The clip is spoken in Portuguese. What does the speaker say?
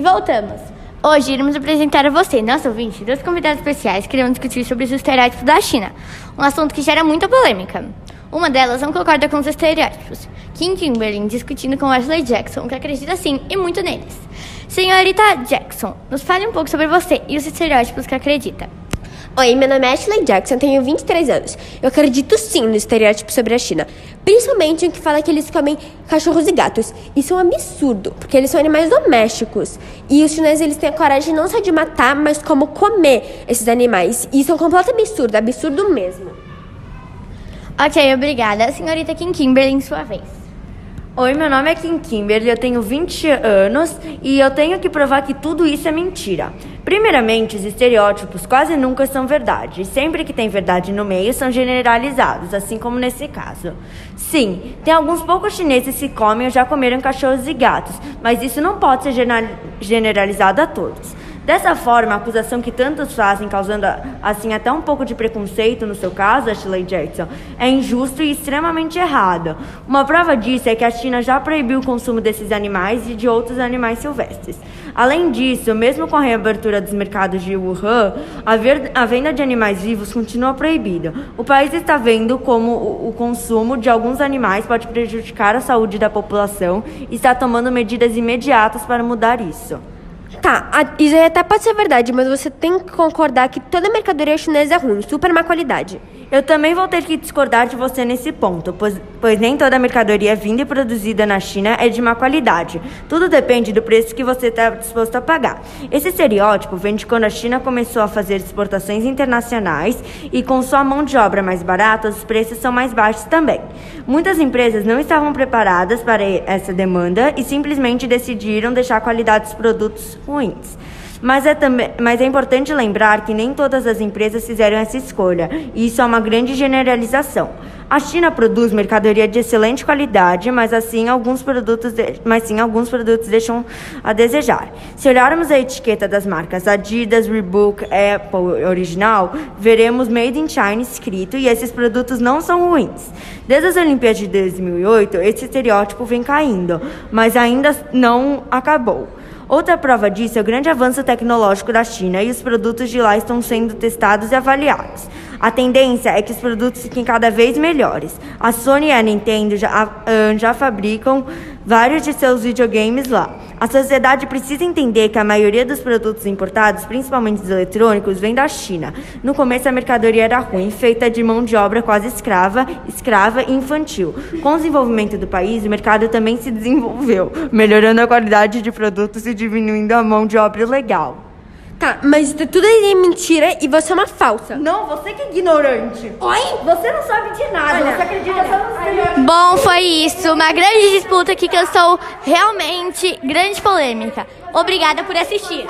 voltamos. Hoje iremos apresentar a você, nosso ouvinte, dois convidados especiais que irão discutir sobre os estereótipos da China, um assunto que gera muita polêmica. Uma delas não concorda com os estereótipos. Kim Kimberlin discutindo com Ashley Jackson, que acredita sim e muito neles. Senhorita Jackson, nos fale um pouco sobre você e os estereótipos que acredita. Oi, meu nome é Ashley Jackson, tenho 23 anos. Eu acredito sim no estereótipo sobre a China, principalmente em que fala que eles comem cachorros e gatos. Isso é um absurdo, porque eles são animais domésticos. E os chineses eles têm a coragem não só de matar, mas como comer esses animais. Isso é um completo absurdo, absurdo mesmo. Ok, obrigada. Senhorita Kim Kimberlin, sua vez. Oi, meu nome é Kim Kimberly, eu tenho 20 anos e eu tenho que provar que tudo isso é mentira. Primeiramente, os estereótipos quase nunca são verdade. Sempre que tem verdade no meio, são generalizados, assim como nesse caso. Sim, tem alguns poucos chineses que comem ou já comeram cachorros e gatos, mas isso não pode ser generalizado a todos. Dessa forma, a acusação que tantos fazem, causando assim até um pouco de preconceito no seu caso, Ashley Jackson, é injusto e extremamente errado. Uma prova disso é que a China já proibiu o consumo desses animais e de outros animais silvestres. Além disso, mesmo com a reabertura dos mercados de Wuhan, a, venda de animais vivos continua proibida. O país está vendo como o consumo de alguns animais pode prejudicar a saúde da população e está tomando medidas imediatas para mudar isso. Tá, isso aí até pode ser verdade, mas você tem que concordar que toda mercadoria chinesa é ruim, super má qualidade. Eu também vou ter que discordar de você nesse ponto, pois, pois nem toda mercadoria vinda e produzida na China é de má qualidade. Tudo depende do preço que você está disposto a pagar. Esse estereótipo vem de quando a China começou a fazer exportações internacionais e com sua mão de obra mais barata, os preços são mais baixos também. Muitas empresas não estavam preparadas para essa demanda e simplesmente decidiram deixar a qualidade dos produtos ruins. Mas é, também, mas é importante lembrar que nem todas as empresas fizeram essa escolha, e isso é uma grande generalização. A China produz mercadoria de excelente qualidade, mas assim alguns produtos, de, mas sim alguns produtos deixam a desejar. Se olharmos a etiqueta das marcas Adidas, Reebok, Apple original, veremos Made in China escrito e esses produtos não são ruins. Desde as Olimpíadas de 2008, esse estereótipo vem caindo, mas ainda não acabou. Outra prova disso é o grande avanço tecnológico da China e os produtos de lá estão sendo testados e avaliados. A tendência é que os produtos fiquem cada vez melhores. A Sony e a Nintendo já, uh, já fabricam vários de seus videogames lá. A sociedade precisa entender que a maioria dos produtos importados, principalmente os eletrônicos, vem da China. No começo a mercadoria era ruim, feita de mão de obra quase escrava, escrava e infantil. Com o desenvolvimento do país, o mercado também se desenvolveu, melhorando a qualidade de produtos e diminuindo a mão de obra ilegal. Tá, mas tudo é mentira e você é uma falsa. Não, você que é ignorante. Oi? Você não sabe de nada, olha, você acredita olha, só nos Bom, foi isso. Uma grande disputa que causou realmente grande polêmica. Obrigada por assistir.